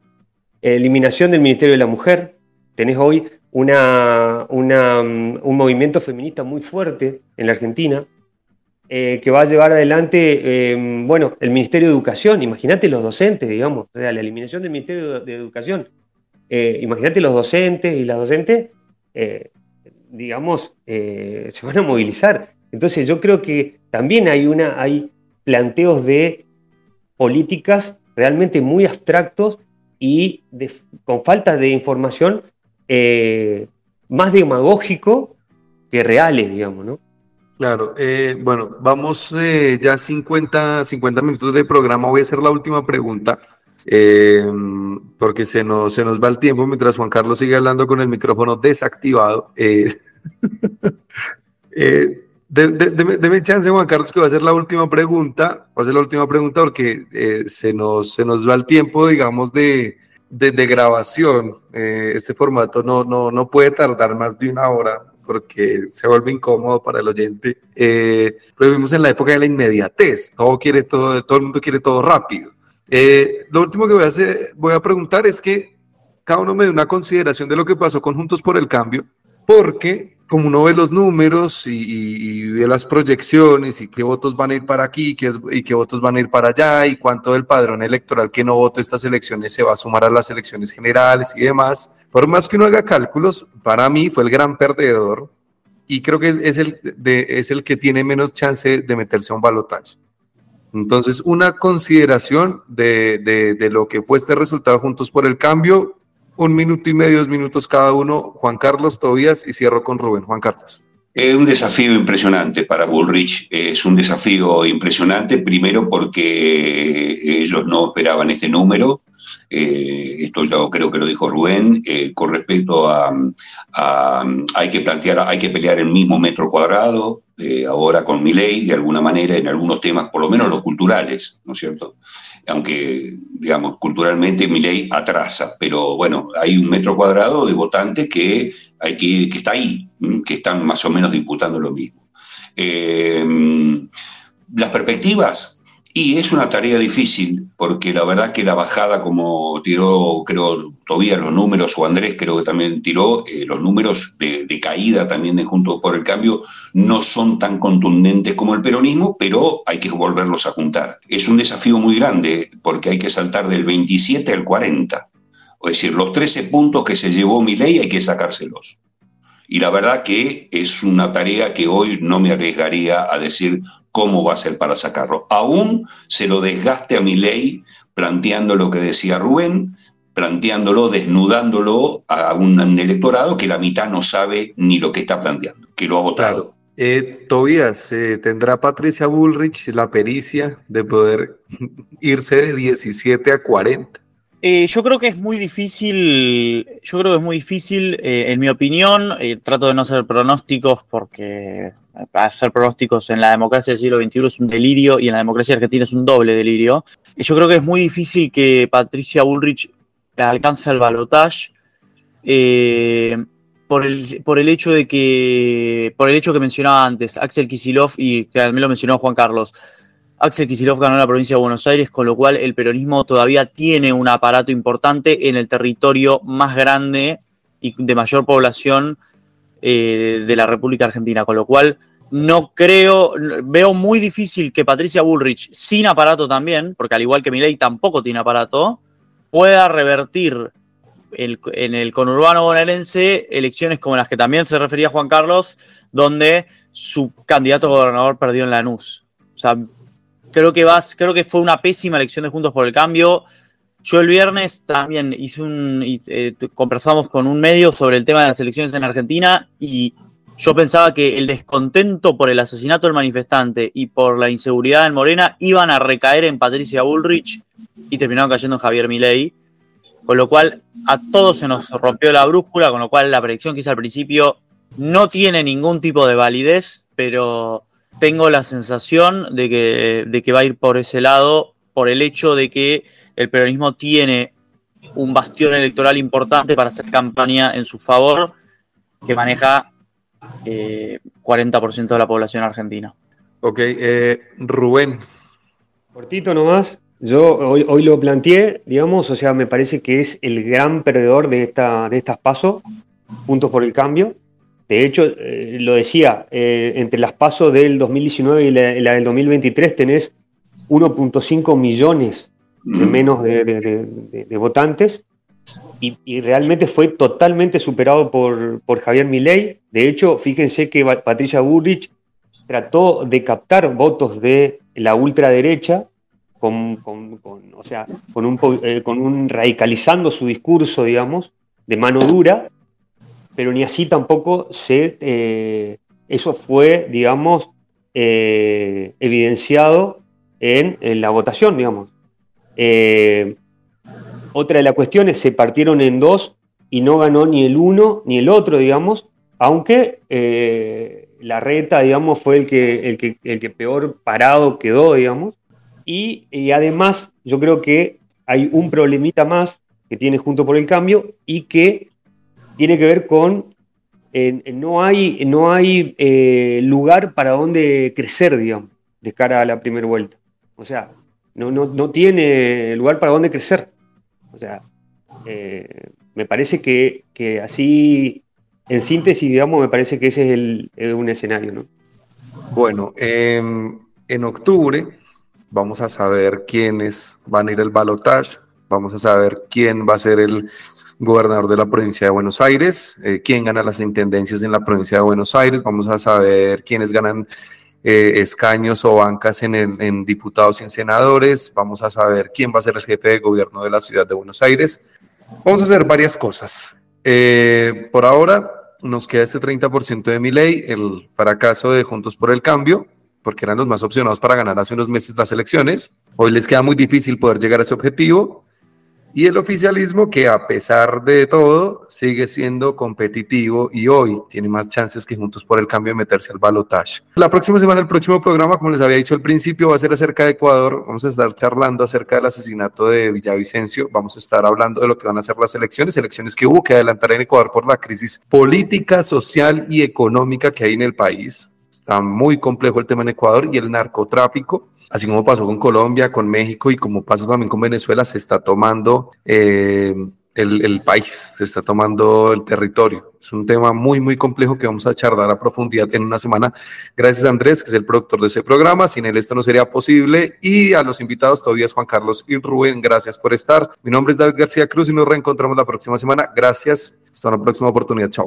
Eliminación del Ministerio de la Mujer. Tenés hoy mm, un movimiento feminista muy fuerte en la Argentina, eh, que va a llevar adelante, em, bueno, el Ministerio de Educación, imagínate los docentes, digamos, la eliminación del Ministerio de, Educación, eh, imagínate los docentes y las docentes, eh, digamos, se van a movilizar. Entonces yo creo que también hay, una, hay planteos de políticas realmente muy abstractos y con falta de información eh, más demagógico que reales, digamos, ¿no? Claro, eh, bueno, vamos eh, ya 50, 50 minutos de programa. Voy a hacer la última pregunta, porque se nos, se nos va el tiempo mientras Juan Carlos sigue hablando con el micrófono desactivado. deme, chance, Juan Carlos, que va a hacer la última pregunta. Va a ser la última pregunta porque se, nos, se nos va el tiempo, digamos, de, de, grabación. Eh, este formato no, no, no puede tardar más de una hora porque se vuelve incómodo para el oyente. Eh, vivimos en la época de la inmediatez. Todo quiere todo, todo el mundo quiere todo rápido. Eh, lo último que voy a hacer, voy a preguntar es que cada uno me dé una consideración de lo que pasó con Juntos por el Cambio, porque como uno ve los números y, ve las proyecciones y qué votos van a ir para aquí qué, y qué votos van a ir para allá y cuánto del padrón electoral que no vote estas elecciones se va a sumar a las elecciones generales y demás, por más que uno haga cálculos, para mí fue el gran perdedor y creo que es, el, es el que tiene menos chance de meterse a un balotaje. Entonces, una consideración de, de lo que fue este resultado Juntos por el Cambio un minuto y medio, dos minutos cada uno. Juan Carlos Tobías y cierro con Rubén. Juan Carlos. Es un desafío impresionante para Bullrich, es un desafío impresionante, primero porque ellos no esperaban este número, eh, esto yo creo que lo dijo Rubén, eh, con respecto a, hay que plantear, hay que pelear el mismo metro cuadrado, eh, ahora con mi ley, de alguna manera, en algunos temas, por lo menos los culturales, ¿no es cierto? aunque, digamos, culturalmente mi ley atrasa, pero bueno, hay un metro cuadrado de votantes que, que, que está ahí, que están más o menos disputando lo mismo. Eh, las perspectivas, y es una tarea difícil, porque la verdad que la bajada, como tiró, creo, todavía los números, o Andrés creo que también tiró, eh, los números de, caída también de Juntos por el Cambio no son tan contundentes como el peronismo, pero hay que volverlos a juntar. Es un desafío muy grande, porque hay que saltar del 27 al 40. Es decir, los 13 puntos que se llevó mi ley hay que sacárselos. Y la verdad que es una tarea que hoy no me arriesgaría a decir cómo va a ser para sacarlo. Aún se lo desgaste a mi ley planteando lo que decía Rubén, planteándolo, desnudándolo a un, electorado que la mitad no sabe ni lo que está planteando, que lo ha votado. Eh, Tobías, eh, ¿tendrá Patricia Bullrich la pericia de poder irse de 17 a 40? Eh, yo creo que es muy difícil, yo creo que es muy difícil, en mi opinión, trato de no hacer pronósticos porque hacer pronósticos en la democracia del siglo XXI es un delirio y en la democracia argentina es un doble delirio. Y yo creo que es muy difícil que Patricia Bullrich alcance el balotaje eh, por, el, por el hecho de que, por el hecho que mencionaba antes, Axel Kisilov, y también lo mencionó Juan Carlos, Axel Kisilov ganó la provincia de Buenos Aires, con lo cual el peronismo todavía tiene un aparato importante en el territorio más grande y de mayor población eh, de la República Argentina, con lo cual no creo, veo muy difícil que Patricia Bullrich, sin aparato también, porque al igual que Milei tampoco tiene aparato, pueda revertir en el conurbano bonaerense elecciones como las que también se refería Juan Carlos, donde su candidato a gobernador perdió en Lanús. O sea, creo que, vas, creo que fue una pésima elección de Juntos por el Cambio. Yo el viernes también hice un. Eh, conversamos con un medio sobre el tema de las elecciones en Argentina y yo pensaba que el descontento por el asesinato del manifestante y por la inseguridad en Morena iban a recaer en Patricia Bullrich y terminaron cayendo en Javier Milei. Con lo cual a todos se nos rompió la brújula, con lo cual la predicción que hice al principio no tiene ningún tipo de validez, pero tengo la sensación de que, de que va a ir por ese lado por el hecho de que el peronismo tiene un bastión electoral importante para hacer campaña en su favor que maneja 40% eh, de la población argentina. Ok, eh, Rubén. Cortito nomás, yo hoy, lo planteé, digamos, o sea, me parece que es el gran perdedor de, esta, de estas pasos, puntos por el cambio. De hecho, eh, lo decía, entre las pasos del 2019 y la, del 2023 tenés 1.5 millones de menos de votantes y, realmente fue totalmente superado por, Javier Milei. De hecho, fíjense que Patricia Bullrich trató de captar votos de la ultraderecha, con, o sea, con un, eh, con un radicalizando su discurso, digamos, de mano dura, pero ni así tampoco se, eh, eso fue, digamos, eh, evidenciado en, la votación, digamos. Otra de las cuestiones, se partieron en dos y no ganó ni el uno ni el otro, digamos, aunque eh, la reta, digamos, fue el que, el, que, el que peor parado quedó, digamos. Y, además, yo creo que hay un problemita más que tiene Junto por el Cambio y que tiene que ver con no hay, no hay eh, lugar para donde crecer, digamos, de cara a la primera vuelta. O sea, no, no, no tiene lugar para donde crecer. O sea, eh, Me parece que, que así, en síntesis, digamos, me parece que ese es el, un escenario, ¿no? Bueno, em, en octubre vamos a saber quiénes van a ir al balotage, vamos a saber quién va a ser el gobernador de la provincia de Buenos Aires, eh, quién gana las intendencias en la provincia de Buenos Aires, vamos a saber quiénes ganan eh, escaños o bancas en, en, diputados y en senadores, vamos a saber quién va a ser el jefe de gobierno de la ciudad de Buenos Aires. Vamos a hacer varias cosas. Eh, por ahora nos queda este 30% de mi ley, el fracaso de Juntos por el Cambio, porque eran los más opcionados para ganar hace unos meses las elecciones. Hoy les queda muy difícil poder llegar a ese objetivo y el oficialismo que a pesar de todo sigue siendo competitivo y hoy tiene más chances que Juntos por el Cambio de meterse al balotaje. La próxima semana, el próximo programa, como les había dicho al principio, va a ser acerca de Ecuador. Vamos a estar charlando acerca del asesinato de Villavicencio. Vamos a estar hablando de lo que van a ser las elecciones, elecciones que hubo que adelantar en Ecuador por la crisis política, social y económica que hay en el país. Está muy complejo el tema en Ecuador y el narcotráfico así como pasó con Colombia, con México y como pasa también con Venezuela, se está tomando eh, el, país, se está tomando el territorio. Es un tema muy, muy complejo que vamos a charlar a profundidad en una semana. Gracias a Andrés, que es el productor de ese programa. Sin él esto no sería posible. Y a los invitados, todavía es Juan Carlos y Rubén, gracias por estar. Mi nombre es David García Cruz y nos reencontramos la próxima semana. Gracias. Hasta una próxima oportunidad. Chao.